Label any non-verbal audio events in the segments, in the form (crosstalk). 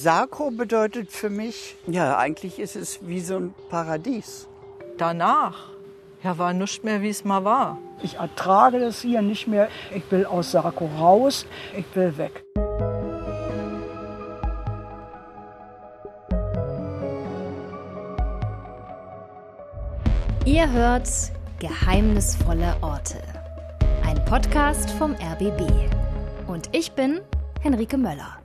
Sakro bedeutet für mich, ja, eigentlich ist es wie so ein Paradies. Danach, ja, war nichts mehr, wie es mal war. Ich ertrage das hier nicht mehr. Ich will aus Sakro raus. Ich will weg. Ihr hört Geheimnisvolle Orte. Ein Podcast vom RBB. Und ich bin Henrike Möller.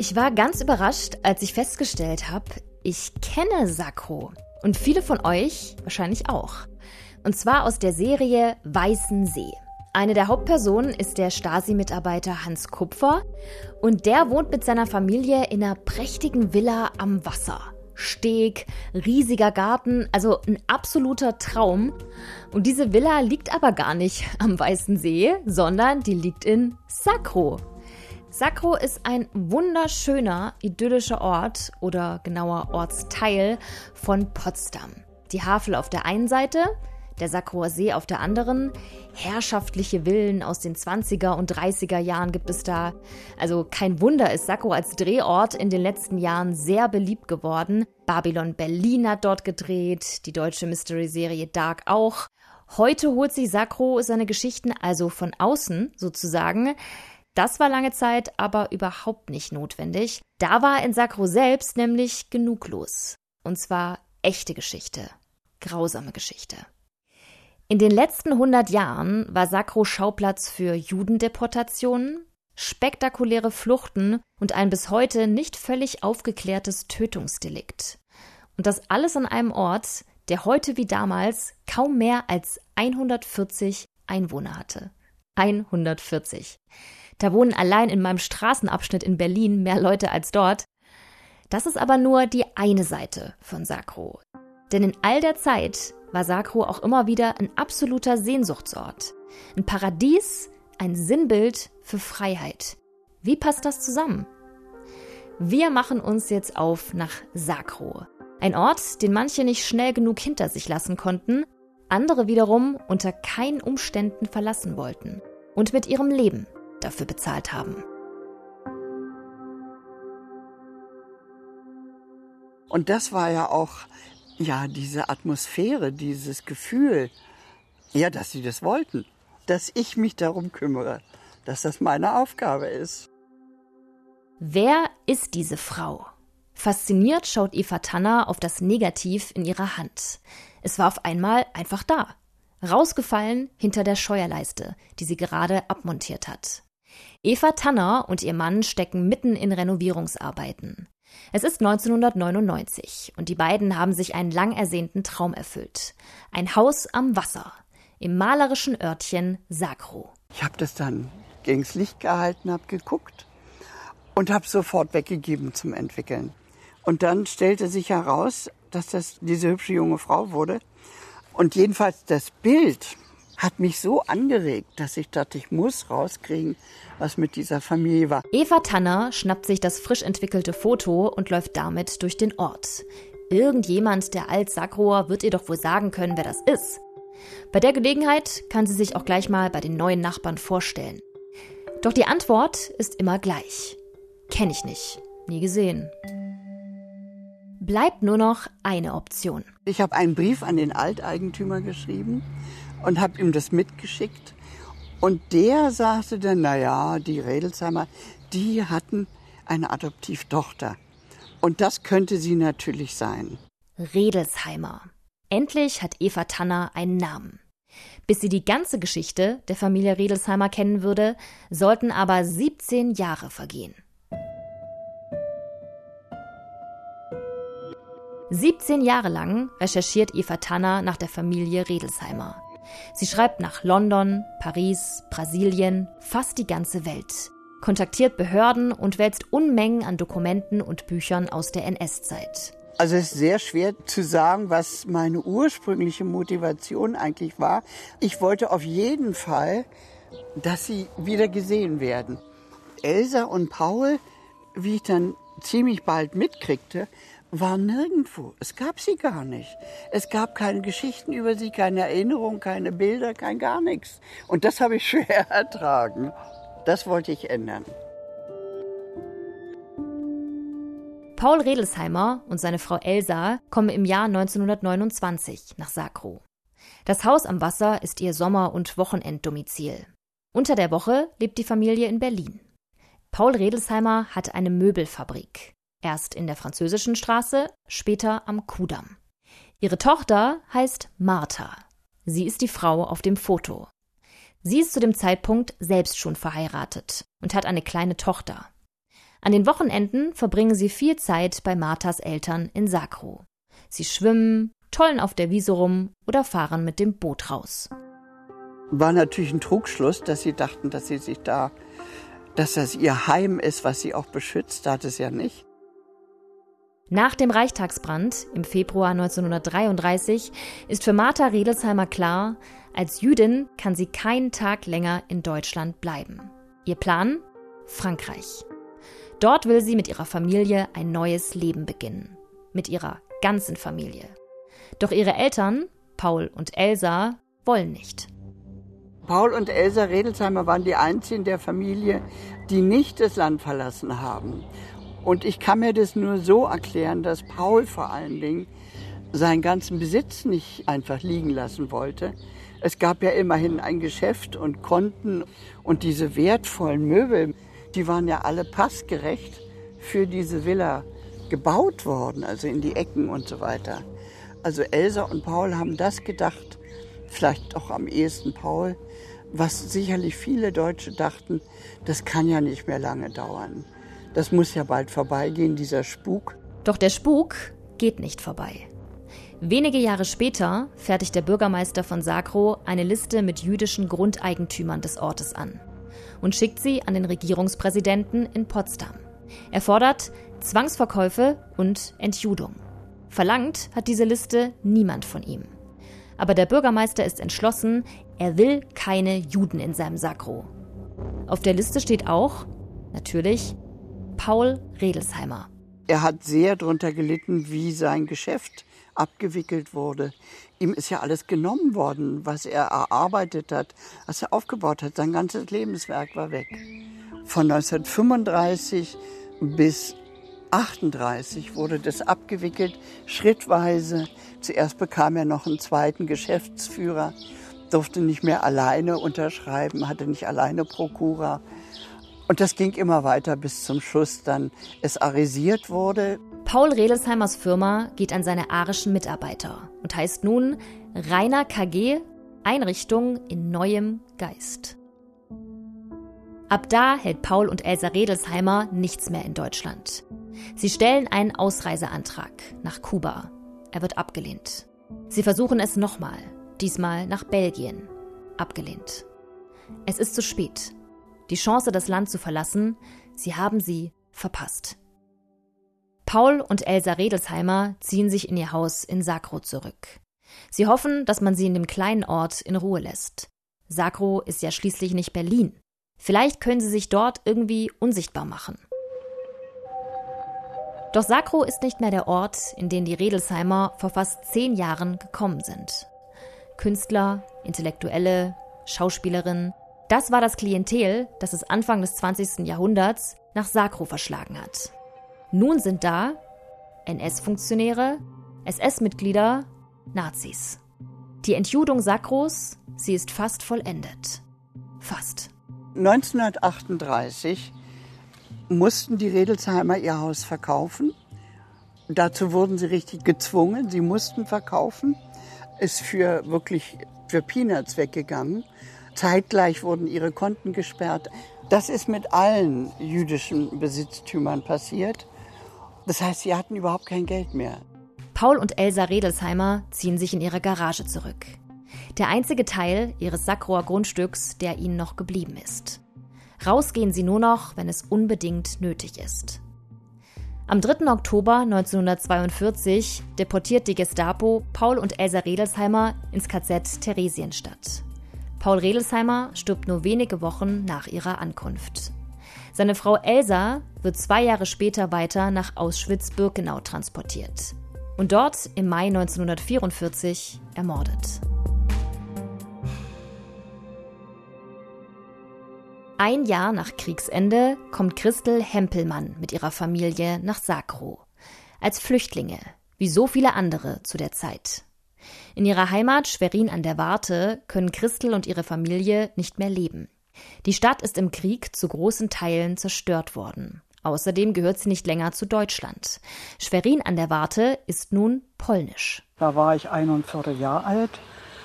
Ich war ganz überrascht, als ich festgestellt habe, ich kenne Sakro. Und viele von euch wahrscheinlich auch. Und zwar aus der Serie Weißen See. Eine der Hauptpersonen ist der Stasi-Mitarbeiter Hans Kupfer und der wohnt mit seiner Familie in einer prächtigen Villa am Wasser. Steg, riesiger Garten, also ein absoluter Traum. Und diese Villa liegt aber gar nicht am Weißen See, sondern die liegt in Sakro. Sakro ist ein wunderschöner, idyllischer Ort oder genauer Ortsteil von Potsdam. Die Havel auf der einen Seite, der Sakroer See auf der anderen. Herrschaftliche Villen aus den 20er und 30er Jahren gibt es da. Also kein Wunder ist Sakro als Drehort in den letzten Jahren sehr beliebt geworden. Babylon Berlin hat dort gedreht, die deutsche Mystery-Serie Dark auch. Heute holt sich Sakro seine Geschichten also von außen sozusagen. Das war lange Zeit aber überhaupt nicht notwendig. Da war in Sakro selbst nämlich genug los. Und zwar echte Geschichte. Grausame Geschichte. In den letzten 100 Jahren war Sakro Schauplatz für Judendeportationen, spektakuläre Fluchten und ein bis heute nicht völlig aufgeklärtes Tötungsdelikt. Und das alles an einem Ort, der heute wie damals kaum mehr als 140 Einwohner hatte. 140. Da wohnen allein in meinem Straßenabschnitt in Berlin mehr Leute als dort. Das ist aber nur die eine Seite von Sakro. Denn in all der Zeit war Sakro auch immer wieder ein absoluter Sehnsuchtsort. Ein Paradies, ein Sinnbild für Freiheit. Wie passt das zusammen? Wir machen uns jetzt auf nach Sakro. Ein Ort, den manche nicht schnell genug hinter sich lassen konnten, andere wiederum unter keinen Umständen verlassen wollten und mit ihrem Leben dafür bezahlt haben. Und das war ja auch, ja, diese Atmosphäre, dieses Gefühl, ja, dass sie das wollten, dass ich mich darum kümmere, dass das meine Aufgabe ist. Wer ist diese Frau? Fasziniert schaut Eva Tanner auf das Negativ in ihrer Hand. Es war auf einmal einfach da. Rausgefallen hinter der Scheuerleiste, die sie gerade abmontiert hat. Eva Tanner und ihr Mann stecken mitten in Renovierungsarbeiten. Es ist 1999 und die beiden haben sich einen lang ersehnten Traum erfüllt. Ein Haus am Wasser im malerischen Örtchen Sakro. Ich habe das dann gegens Licht gehalten, habe geguckt und habe sofort weggegeben zum Entwickeln. Und dann stellte sich heraus, dass das diese hübsche junge Frau wurde. Und jedenfalls das Bild hat mich so angeregt, dass ich dachte, ich muss rauskriegen, was mit dieser Familie war. Eva Tanner schnappt sich das frisch entwickelte Foto und läuft damit durch den Ort. Irgendjemand der Alt-Sakroer wird ihr doch wohl sagen können, wer das ist. Bei der Gelegenheit kann sie sich auch gleich mal bei den neuen Nachbarn vorstellen. Doch die Antwort ist immer gleich. Kenn ich nicht, nie gesehen. Bleibt nur noch eine Option. Ich habe einen Brief an den Alteigentümer geschrieben und habe ihm das mitgeschickt. Und der sagte dann, naja, die Redelsheimer, die hatten eine Adoptivtochter. Und das könnte sie natürlich sein. Redelsheimer. Endlich hat Eva Tanner einen Namen. Bis sie die ganze Geschichte der Familie Redelsheimer kennen würde, sollten aber 17 Jahre vergehen. 17 Jahre lang recherchiert Eva Tanner nach der Familie Redelsheimer. Sie schreibt nach London, Paris, Brasilien, fast die ganze Welt, kontaktiert Behörden und wälzt Unmengen an Dokumenten und Büchern aus der NS-Zeit. Also es ist sehr schwer zu sagen, was meine ursprüngliche Motivation eigentlich war. Ich wollte auf jeden Fall, dass sie wieder gesehen werden. Elsa und Paul, wie ich dann ziemlich bald mitkriegte, war nirgendwo. Es gab sie gar nicht. Es gab keine Geschichten über sie, keine Erinnerungen, keine Bilder, kein gar nichts. Und das habe ich schwer (laughs) ertragen. Das wollte ich ändern. Paul Redelsheimer und seine Frau Elsa kommen im Jahr 1929 nach Sakro. Das Haus am Wasser ist ihr Sommer- und Wochenenddomizil. Unter der Woche lebt die Familie in Berlin. Paul Redelsheimer hat eine Möbelfabrik. Erst in der französischen Straße, später am Kudamm. Ihre Tochter heißt Martha. Sie ist die Frau auf dem Foto. Sie ist zu dem Zeitpunkt selbst schon verheiratet und hat eine kleine Tochter. An den Wochenenden verbringen sie viel Zeit bei Marthas Eltern in Sakro. Sie schwimmen, tollen auf der Wiese rum oder fahren mit dem Boot raus. War natürlich ein Trugschluss, dass sie dachten, dass sie sich da, dass das ihr Heim ist, was sie auch beschützt, hat es ja nicht. Nach dem Reichstagsbrand im Februar 1933 ist für Martha Redelsheimer klar, als Jüdin kann sie keinen Tag länger in Deutschland bleiben. Ihr Plan? Frankreich. Dort will sie mit ihrer Familie ein neues Leben beginnen. Mit ihrer ganzen Familie. Doch ihre Eltern, Paul und Elsa, wollen nicht. Paul und Elsa Redelsheimer waren die einzigen der Familie, die nicht das Land verlassen haben. Und ich kann mir das nur so erklären, dass Paul vor allen Dingen seinen ganzen Besitz nicht einfach liegen lassen wollte. Es gab ja immerhin ein Geschäft und Konten und diese wertvollen Möbel, die waren ja alle passgerecht für diese Villa gebaut worden, also in die Ecken und so weiter. Also Elsa und Paul haben das gedacht, vielleicht auch am ehesten Paul, was sicherlich viele Deutsche dachten, das kann ja nicht mehr lange dauern. Das muss ja bald vorbeigehen, dieser Spuk. Doch der Spuk geht nicht vorbei. Wenige Jahre später fertigt der Bürgermeister von Sakro eine Liste mit jüdischen Grundeigentümern des Ortes an und schickt sie an den Regierungspräsidenten in Potsdam. Er fordert Zwangsverkäufe und Entjudung. Verlangt hat diese Liste niemand von ihm. Aber der Bürgermeister ist entschlossen, er will keine Juden in seinem Sakro. Auf der Liste steht auch, natürlich, Paul Redelsheimer. Er hat sehr darunter gelitten, wie sein Geschäft abgewickelt wurde. Ihm ist ja alles genommen worden, was er erarbeitet hat, was er aufgebaut hat. Sein ganzes Lebenswerk war weg. Von 1935 bis 38 wurde das abgewickelt, schrittweise. Zuerst bekam er noch einen zweiten Geschäftsführer, durfte nicht mehr alleine unterschreiben, hatte nicht alleine Prokura. Und das ging immer weiter bis zum Schluss dann es arisiert wurde. Paul Redelsheimers Firma geht an seine arischen Mitarbeiter und heißt nun Rainer KG Einrichtung in neuem Geist. Ab da hält Paul und Elsa Redelsheimer nichts mehr in Deutschland. Sie stellen einen Ausreiseantrag nach Kuba. Er wird abgelehnt. Sie versuchen es nochmal, diesmal nach Belgien. Abgelehnt. Es ist zu spät. Die Chance, das Land zu verlassen, sie haben sie verpasst. Paul und Elsa Redelsheimer ziehen sich in ihr Haus in Sakro zurück. Sie hoffen, dass man sie in dem kleinen Ort in Ruhe lässt. Sakro ist ja schließlich nicht Berlin. Vielleicht können sie sich dort irgendwie unsichtbar machen. Doch Sakro ist nicht mehr der Ort, in den die Redelsheimer vor fast zehn Jahren gekommen sind. Künstler, Intellektuelle, Schauspielerinnen, das war das Klientel, das es Anfang des 20. Jahrhunderts nach Sakro verschlagen hat. Nun sind da NS-Funktionäre, SS-Mitglieder, Nazis. Die Entjudung Sakros, sie ist fast vollendet. Fast. 1938 mussten die Redelsheimer ihr Haus verkaufen. Dazu wurden sie richtig gezwungen. Sie mussten verkaufen. Ist für wirklich für Peanuts weggegangen. Zeitgleich wurden ihre Konten gesperrt. Das ist mit allen jüdischen Besitztümern passiert. Das heißt, sie hatten überhaupt kein Geld mehr. Paul und Elsa Redelsheimer ziehen sich in ihre Garage zurück. Der einzige Teil ihres Sackrohr Grundstücks, der ihnen noch geblieben ist. Rausgehen sie nur noch, wenn es unbedingt nötig ist. Am 3. Oktober 1942 deportiert die Gestapo Paul und Elsa Redelsheimer ins KZ Theresienstadt. Paul Redelsheimer stirbt nur wenige Wochen nach ihrer Ankunft. Seine Frau Elsa wird zwei Jahre später weiter nach Auschwitz-Birkenau transportiert und dort im Mai 1944 ermordet. Ein Jahr nach Kriegsende kommt Christel Hempelmann mit ihrer Familie nach Sakro, als Flüchtlinge, wie so viele andere zu der Zeit. In ihrer Heimat Schwerin an der Warte können Christel und ihre Familie nicht mehr leben. Die Stadt ist im Krieg zu großen Teilen zerstört worden. Außerdem gehört sie nicht länger zu Deutschland. Schwerin an der Warte ist nun polnisch. Da war ich ein und viertel Jahr alt,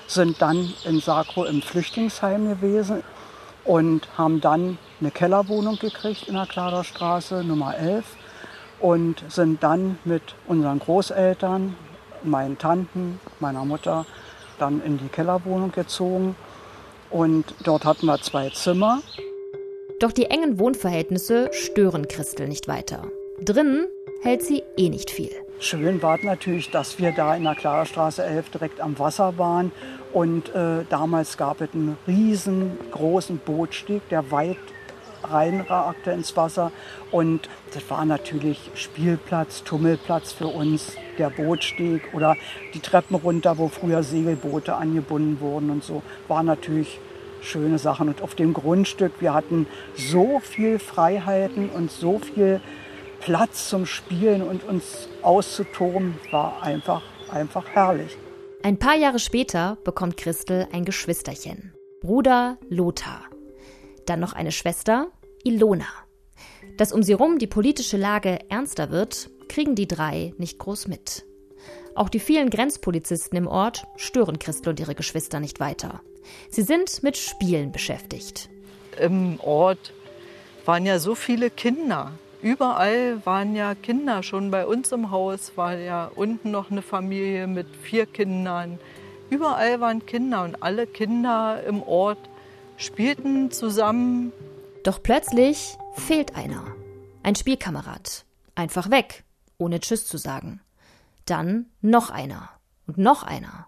sind dann in Sakro im Flüchtlingsheim gewesen und haben dann eine Kellerwohnung gekriegt in der Kladerstraße Nummer 11 und sind dann mit unseren Großeltern, meinen Tanten, meiner Mutter dann in die Kellerwohnung gezogen und dort hatten wir zwei Zimmer. Doch die engen Wohnverhältnisse stören Christel nicht weiter. Drinnen hält sie eh nicht viel. Schön war natürlich, dass wir da in der Klarstraße 11 direkt am Wasser waren. Und äh, damals gab es einen riesengroßen Bootsteg, der weit reinragte ins Wasser. Und das war natürlich Spielplatz, Tummelplatz für uns, der Bootsteg oder die Treppen runter, wo früher Segelboote angebunden wurden und so, war natürlich schöne Sachen. Und auf dem Grundstück, wir hatten so viel Freiheiten und so viel Platz zum Spielen und uns auszutoben, war einfach, einfach herrlich. Ein paar Jahre später bekommt Christel ein Geschwisterchen. Bruder Lothar. Dann noch eine Schwester, Ilona. Dass um sie rum die politische Lage ernster wird, kriegen die drei nicht groß mit. Auch die vielen Grenzpolizisten im Ort stören Christel und ihre Geschwister nicht weiter. Sie sind mit Spielen beschäftigt. Im Ort waren ja so viele Kinder. Überall waren ja Kinder. Schon bei uns im Haus war ja unten noch eine Familie mit vier Kindern. Überall waren Kinder und alle Kinder im Ort spielten zusammen. Doch plötzlich fehlt einer. Ein Spielkamerad. Einfach weg, ohne Tschüss zu sagen. Dann noch einer und noch einer.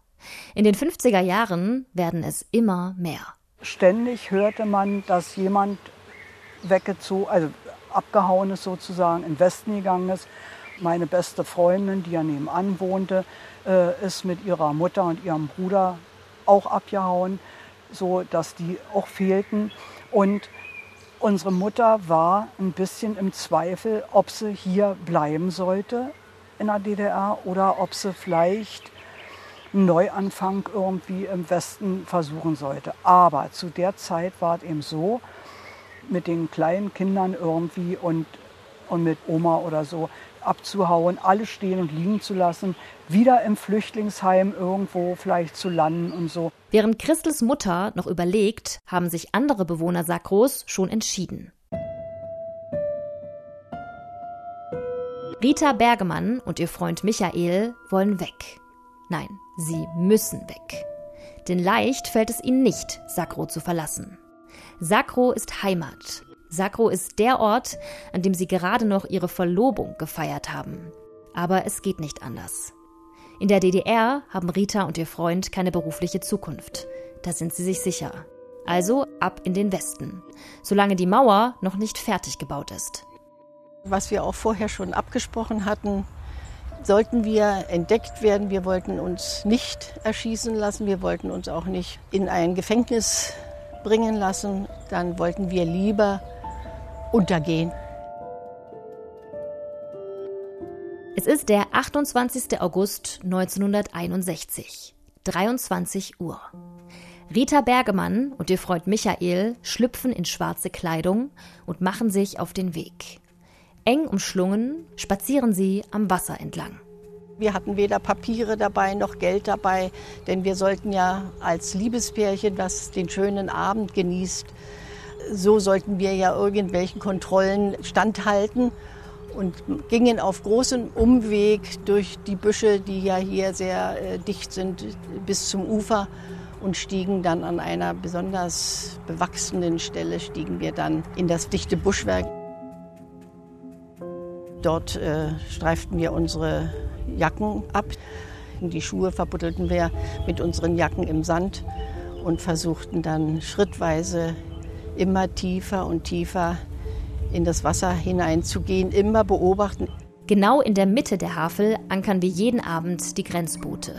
In den 50er Jahren werden es immer mehr. Ständig hörte man, dass jemand weggezogen, also abgehauen ist sozusagen, in den Westen gegangen ist. Meine beste Freundin, die ja nebenan wohnte, äh, ist mit ihrer Mutter und ihrem Bruder auch abgehauen, so dass die auch fehlten. Und unsere Mutter war ein bisschen im Zweifel, ob sie hier bleiben sollte in der DDR oder ob sie vielleicht einen Neuanfang irgendwie im Westen versuchen sollte. Aber zu der Zeit war es eben so, mit den kleinen Kindern irgendwie und, und mit Oma oder so abzuhauen, alles stehen und liegen zu lassen, wieder im Flüchtlingsheim irgendwo vielleicht zu landen und so. Während Christels Mutter noch überlegt, haben sich andere Bewohner Sakros schon entschieden. Rita Bergemann und ihr Freund Michael wollen weg. Nein, sie müssen weg. Denn leicht fällt es ihnen nicht, Sakro zu verlassen. Sakro ist Heimat. Sakro ist der Ort, an dem sie gerade noch ihre Verlobung gefeiert haben. Aber es geht nicht anders. In der DDR haben Rita und ihr Freund keine berufliche Zukunft. Da sind sie sich sicher. Also ab in den Westen, solange die Mauer noch nicht fertig gebaut ist. Was wir auch vorher schon abgesprochen hatten, sollten wir entdeckt werden, wir wollten uns nicht erschießen lassen, wir wollten uns auch nicht in ein Gefängnis bringen lassen, dann wollten wir lieber untergehen. Es ist der 28. August 1961, 23 Uhr. Rita Bergemann und ihr Freund Michael schlüpfen in schwarze Kleidung und machen sich auf den Weg. Eng umschlungen spazieren sie am Wasser entlang. Wir hatten weder Papiere dabei noch Geld dabei, denn wir sollten ja als Liebespärchen, das den schönen Abend genießt, so sollten wir ja irgendwelchen Kontrollen standhalten und gingen auf großem Umweg durch die Büsche, die ja hier sehr äh, dicht sind, bis zum Ufer und stiegen dann an einer besonders bewachsenen Stelle, stiegen wir dann in das dichte Buschwerk. Dort äh, streiften wir unsere Jacken ab. Die Schuhe verbuddelten wir mit unseren Jacken im Sand und versuchten dann schrittweise immer tiefer und tiefer in das Wasser hineinzugehen, immer beobachten. Genau in der Mitte der Havel ankern wir jeden Abend die Grenzboote.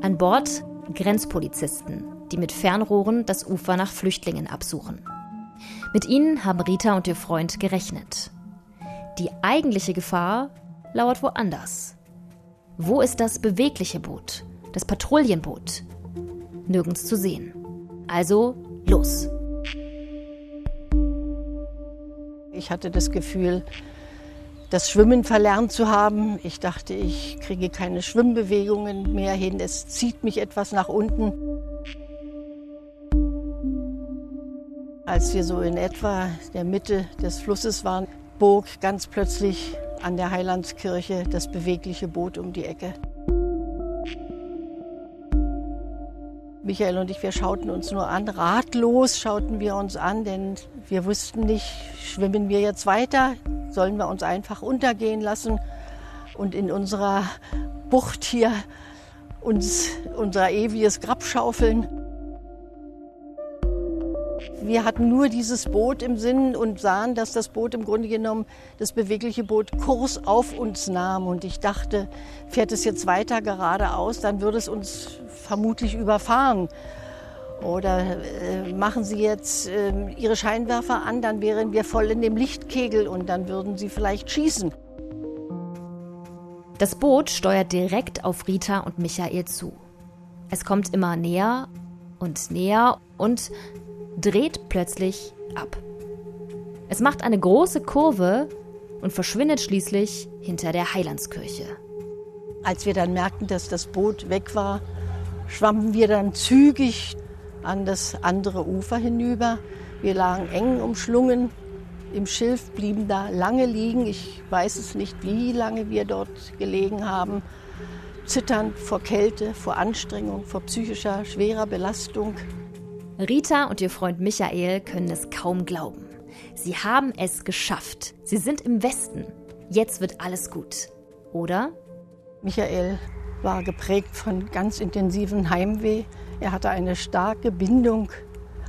An Bord Grenzpolizisten, die mit Fernrohren das Ufer nach Flüchtlingen absuchen. Mit ihnen haben Rita und ihr Freund gerechnet. Die eigentliche Gefahr lauert woanders. Wo ist das bewegliche Boot, das Patrouillenboot? Nirgends zu sehen. Also los. Ich hatte das Gefühl, das Schwimmen verlernt zu haben. Ich dachte, ich kriege keine Schwimmbewegungen mehr hin. Es zieht mich etwas nach unten. Als wir so in etwa der Mitte des Flusses waren, bog ganz plötzlich an der Heilandskirche das bewegliche Boot um die Ecke. Michael und ich, wir schauten uns nur an, ratlos schauten wir uns an, denn wir wussten nicht, schwimmen wir jetzt weiter, sollen wir uns einfach untergehen lassen und in unserer Bucht hier uns unser ewiges Grab schaufeln. Wir hatten nur dieses Boot im Sinn und sahen, dass das Boot im Grunde genommen, das bewegliche Boot, Kurs auf uns nahm. Und ich dachte, fährt es jetzt weiter geradeaus, dann würde es uns vermutlich überfahren. Oder äh, machen Sie jetzt äh, Ihre Scheinwerfer an, dann wären wir voll in dem Lichtkegel und dann würden Sie vielleicht schießen. Das Boot steuert direkt auf Rita und Michael zu. Es kommt immer näher und näher und dreht plötzlich ab. Es macht eine große Kurve und verschwindet schließlich hinter der Heilandskirche. Als wir dann merkten, dass das Boot weg war, schwammen wir dann zügig an das andere Ufer hinüber. Wir lagen eng umschlungen im Schilf, blieben da lange liegen. Ich weiß es nicht, wie lange wir dort gelegen haben. Zitternd vor Kälte, vor Anstrengung, vor psychischer, schwerer Belastung. Rita und ihr Freund Michael können es kaum glauben. Sie haben es geschafft. Sie sind im Westen. Jetzt wird alles gut. Oder? Michael war geprägt von ganz intensiven Heimweh. Er hatte eine starke Bindung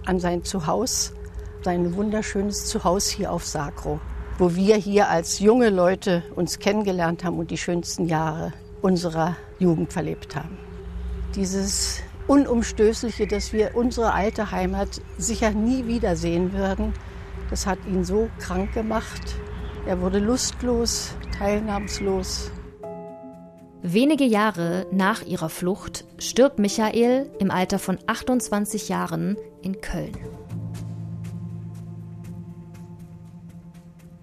an sein Zuhause, sein wunderschönes Zuhause hier auf Sacro, wo wir hier als junge Leute uns kennengelernt haben und die schönsten Jahre unserer Jugend verlebt haben. Dieses Unumstößliche, dass wir unsere alte Heimat sicher nie wiedersehen würden, das hat ihn so krank gemacht. Er wurde lustlos, teilnahmslos. Wenige Jahre nach ihrer Flucht stirbt Michael im Alter von 28 Jahren in Köln.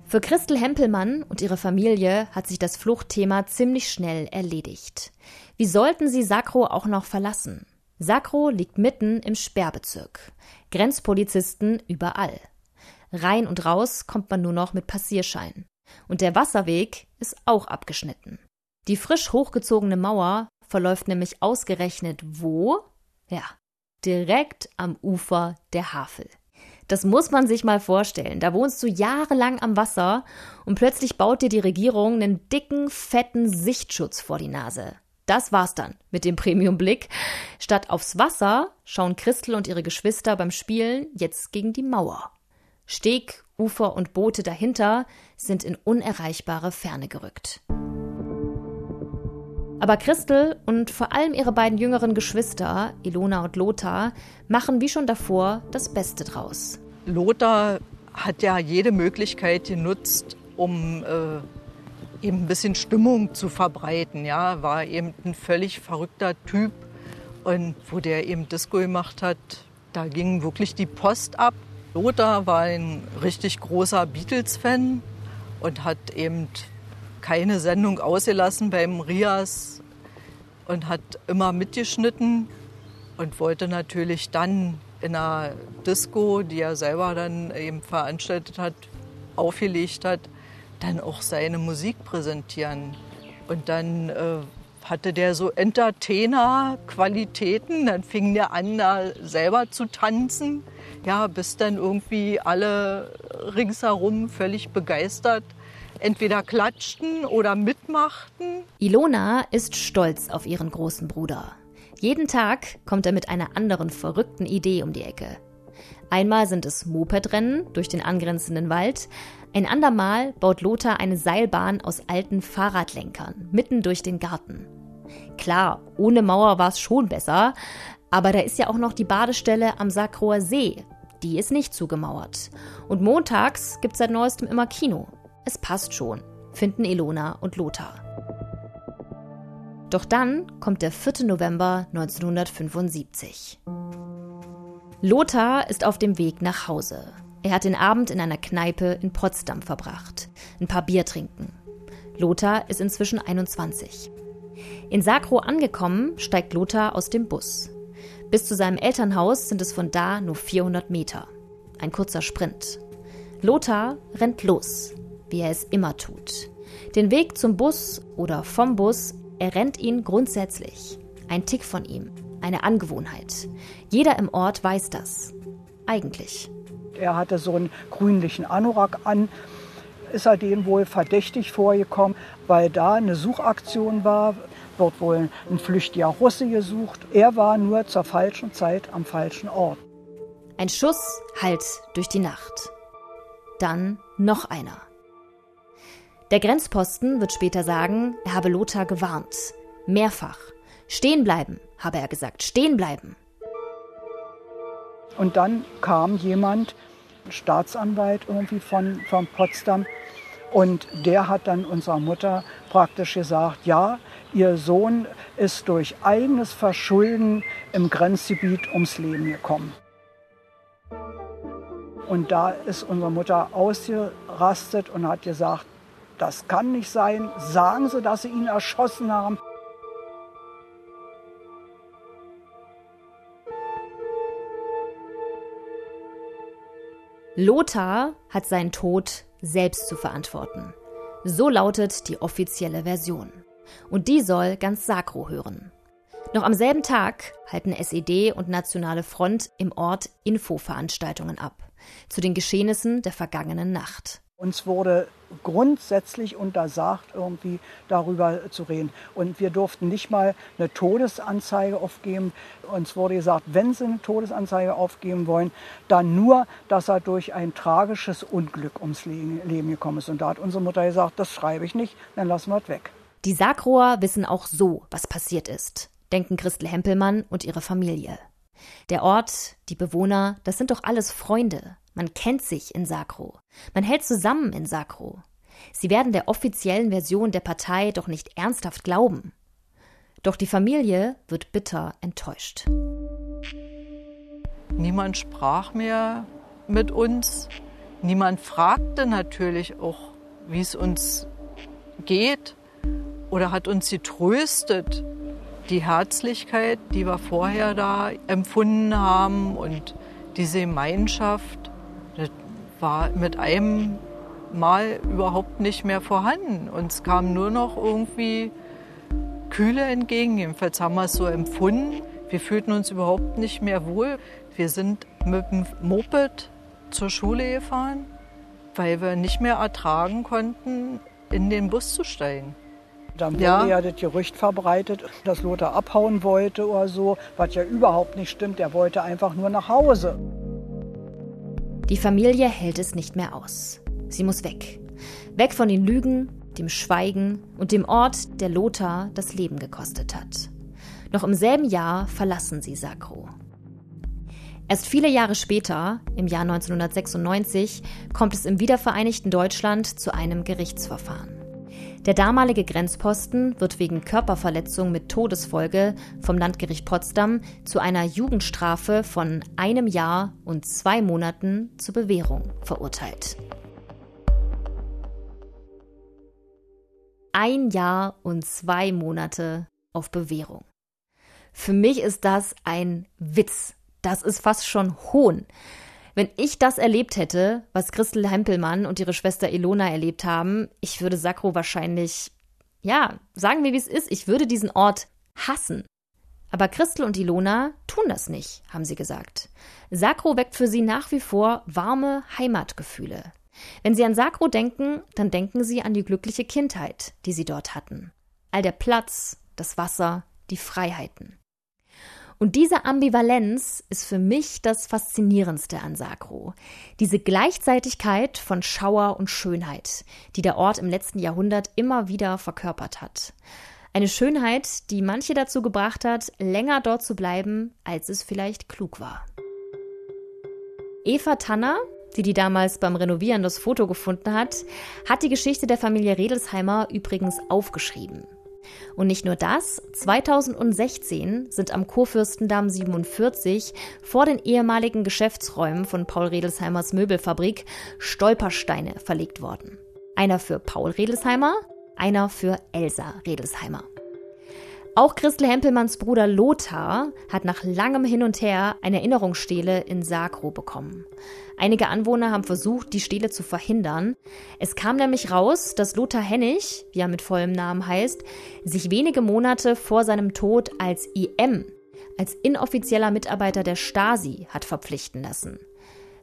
Für Christel Hempelmann und ihre Familie hat sich das Fluchtthema ziemlich schnell erledigt. Wie sollten sie Sakro auch noch verlassen? Sakro liegt mitten im Sperrbezirk. Grenzpolizisten überall. Rein und raus kommt man nur noch mit Passierschein. Und der Wasserweg ist auch abgeschnitten. Die frisch hochgezogene Mauer verläuft nämlich ausgerechnet wo? Ja, direkt am Ufer der Havel. Das muss man sich mal vorstellen. Da wohnst du jahrelang am Wasser und plötzlich baut dir die Regierung einen dicken, fetten Sichtschutz vor die Nase. Das war's dann mit dem Premiumblick. Statt aufs Wasser schauen Christel und ihre Geschwister beim Spielen jetzt gegen die Mauer. Steg, Ufer und Boote dahinter sind in unerreichbare Ferne gerückt. Aber Christel und vor allem ihre beiden jüngeren Geschwister, Ilona und Lothar, machen wie schon davor das Beste draus. Lothar hat ja jede Möglichkeit genutzt, um äh, eben ein bisschen Stimmung zu verbreiten. Ja, war eben ein völlig verrückter Typ. Und wo der eben Disco gemacht hat, da ging wirklich die Post ab. Lothar war ein richtig großer Beatles-Fan und hat eben keine Sendung ausgelassen beim Rias und hat immer mitgeschnitten und wollte natürlich dann in einer Disco, die er selber dann eben veranstaltet hat, aufgelegt hat, dann auch seine Musik präsentieren. Und dann äh, hatte der so Entertainer-Qualitäten. Dann fing der an, da selber zu tanzen. Ja, bis dann irgendwie alle ringsherum völlig begeistert entweder klatschten oder mitmachten. Ilona ist stolz auf ihren großen Bruder. Jeden Tag kommt er mit einer anderen verrückten Idee um die Ecke. Einmal sind es Mopedrennen durch den angrenzenden Wald, ein andermal baut Lothar eine Seilbahn aus alten Fahrradlenkern mitten durch den Garten. Klar, ohne Mauer war es schon besser, aber da ist ja auch noch die Badestelle am Sakroer See. Die ist nicht zugemauert. Und montags gibt's seit neuestem immer Kino. Es passt schon. finden Ilona und Lothar. Doch dann kommt der 4. November 1975. Lothar ist auf dem Weg nach Hause. Er hat den Abend in einer Kneipe in Potsdam verbracht. Ein paar Bier trinken. Lothar ist inzwischen 21. In Sakro angekommen, steigt Lothar aus dem Bus. Bis zu seinem Elternhaus sind es von da nur 400 Meter. Ein kurzer Sprint. Lothar rennt los, wie er es immer tut. Den Weg zum Bus oder vom Bus, er rennt ihn grundsätzlich. Ein Tick von ihm, eine Angewohnheit. Jeder im Ort weiß das. Eigentlich. Er hatte so einen grünlichen Anorak an. Ist er dem wohl verdächtig vorgekommen, weil da eine Suchaktion war. Dort wohl ein flüchtiger Russe gesucht. Er war nur zur falschen Zeit am falschen Ort. Ein Schuss hallt durch die Nacht. Dann noch einer. Der Grenzposten wird später sagen, er habe Lothar gewarnt. Mehrfach. Stehen bleiben, habe er gesagt. Stehen bleiben. Und dann kam jemand, Staatsanwalt irgendwie von, von Potsdam, und der hat dann unserer Mutter praktisch gesagt, ja, ihr Sohn ist durch eigenes Verschulden im Grenzgebiet ums Leben gekommen. Und da ist unsere Mutter ausgerastet und hat gesagt, das kann nicht sein, sagen Sie, dass Sie ihn erschossen haben. Lothar hat seinen Tod selbst zu verantworten. So lautet die offizielle Version. Und die soll ganz Sakro hören. Noch am selben Tag halten SED und Nationale Front im Ort Infoveranstaltungen ab zu den Geschehnissen der vergangenen Nacht. Uns wurde grundsätzlich untersagt, irgendwie darüber zu reden. Und wir durften nicht mal eine Todesanzeige aufgeben. Uns wurde gesagt, wenn Sie eine Todesanzeige aufgeben wollen, dann nur, dass er durch ein tragisches Unglück ums Leben gekommen ist. Und da hat unsere Mutter gesagt, das schreibe ich nicht, dann lassen wir es weg. Die Sakroer wissen auch so, was passiert ist, denken Christel Hempelmann und ihre Familie. Der Ort, die Bewohner, das sind doch alles Freunde. Man kennt sich in Sakro. Man hält zusammen in Sakro. Sie werden der offiziellen Version der Partei doch nicht ernsthaft glauben. Doch die Familie wird bitter enttäuscht. Niemand sprach mehr mit uns. Niemand fragte natürlich auch, wie es uns geht oder hat uns getröstet. Die Herzlichkeit, die wir vorher da empfunden haben und diese Gemeinschaft, war mit einem Mal überhaupt nicht mehr vorhanden. Uns kam nur noch irgendwie Kühle entgegen. Jedenfalls haben wir es so empfunden. Wir fühlten uns überhaupt nicht mehr wohl. Wir sind mit dem Moped zur Schule gefahren, weil wir nicht mehr ertragen konnten, in den Bus zu steigen. Dann wurde ja. ja das Gerücht verbreitet, dass Lothar abhauen wollte oder so, was ja überhaupt nicht stimmt. Er wollte einfach nur nach Hause. Die Familie hält es nicht mehr aus. Sie muss weg. Weg von den Lügen, dem Schweigen und dem Ort, der Lothar das Leben gekostet hat. Noch im selben Jahr verlassen sie Sakro. Erst viele Jahre später, im Jahr 1996, kommt es im wiedervereinigten Deutschland zu einem Gerichtsverfahren. Der damalige Grenzposten wird wegen Körperverletzung mit Todesfolge vom Landgericht Potsdam zu einer Jugendstrafe von einem Jahr und zwei Monaten zur Bewährung verurteilt. Ein Jahr und zwei Monate auf Bewährung. Für mich ist das ein Witz. Das ist fast schon Hohn. Wenn ich das erlebt hätte, was Christel Hempelmann und ihre Schwester Ilona erlebt haben, ich würde Sakro wahrscheinlich, ja, sagen wir wie es ist, ich würde diesen Ort hassen. Aber Christel und Ilona tun das nicht, haben sie gesagt. Sakro weckt für sie nach wie vor warme Heimatgefühle. Wenn sie an Sakro denken, dann denken sie an die glückliche Kindheit, die sie dort hatten. All der Platz, das Wasser, die Freiheiten. Und diese Ambivalenz ist für mich das Faszinierendste an Sakro. Diese Gleichzeitigkeit von Schauer und Schönheit, die der Ort im letzten Jahrhundert immer wieder verkörpert hat. Eine Schönheit, die manche dazu gebracht hat, länger dort zu bleiben, als es vielleicht klug war. Eva Tanner, die die damals beim Renovieren das Foto gefunden hat, hat die Geschichte der Familie Redelsheimer übrigens aufgeschrieben. Und nicht nur das, 2016 sind am Kurfürstendamm 47 vor den ehemaligen Geschäftsräumen von Paul Redelsheimers Möbelfabrik Stolpersteine verlegt worden. Einer für Paul Redelsheimer, einer für Elsa Redelsheimer. Auch Christel Hempelmanns Bruder Lothar hat nach langem Hin und Her eine Erinnerungsstele in Sagro bekommen. Einige Anwohner haben versucht, die Stele zu verhindern. Es kam nämlich raus, dass Lothar Hennig, wie er mit vollem Namen heißt, sich wenige Monate vor seinem Tod als IM, als inoffizieller Mitarbeiter der Stasi, hat verpflichten lassen.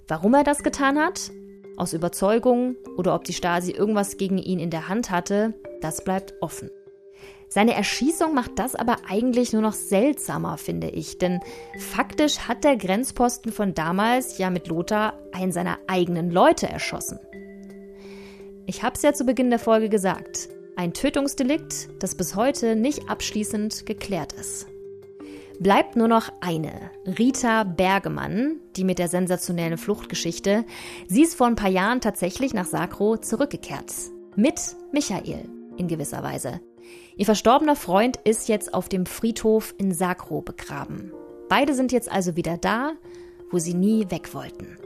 Warum er das getan hat? Aus Überzeugung oder ob die Stasi irgendwas gegen ihn in der Hand hatte, das bleibt offen. Seine Erschießung macht das aber eigentlich nur noch seltsamer, finde ich, denn faktisch hat der Grenzposten von damals ja mit Lothar einen seiner eigenen Leute erschossen. Ich habe es ja zu Beginn der Folge gesagt, ein Tötungsdelikt, das bis heute nicht abschließend geklärt ist. Bleibt nur noch eine, Rita Bergemann, die mit der sensationellen Fluchtgeschichte. Sie ist vor ein paar Jahren tatsächlich nach Sakro zurückgekehrt. Mit Michael in gewisser Weise. Ihr verstorbener Freund ist jetzt auf dem Friedhof in Sakro begraben. Beide sind jetzt also wieder da, wo sie nie weg wollten.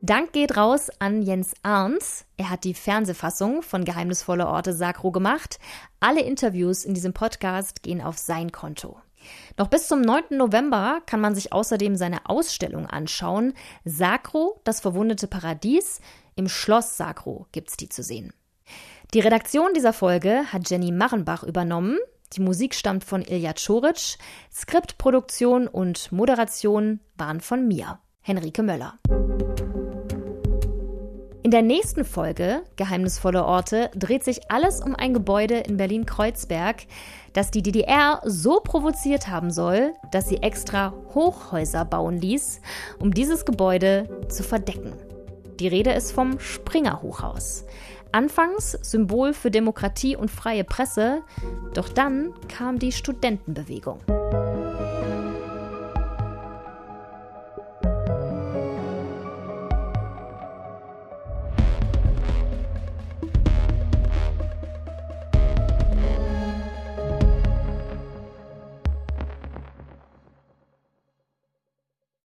Dank geht raus an Jens Arns. Er hat die Fernsehfassung von Geheimnisvolle Orte Sakro gemacht. Alle Interviews in diesem Podcast gehen auf sein Konto. Noch bis zum 9. November kann man sich außerdem seine Ausstellung anschauen. Sakro, das verwundete Paradies. Im Schloss Sakro gibt's die zu sehen. Die Redaktion dieser Folge hat Jenny Machenbach übernommen. Die Musik stammt von Ilja Czoric. Skriptproduktion und Moderation waren von mir, Henrike Möller. In der nächsten Folge Geheimnisvolle Orte dreht sich alles um ein Gebäude in Berlin-Kreuzberg, das die DDR so provoziert haben soll, dass sie extra Hochhäuser bauen ließ, um dieses Gebäude zu verdecken. Die Rede ist vom Springer Hochhaus. Anfangs Symbol für Demokratie und freie Presse, doch dann kam die Studentenbewegung.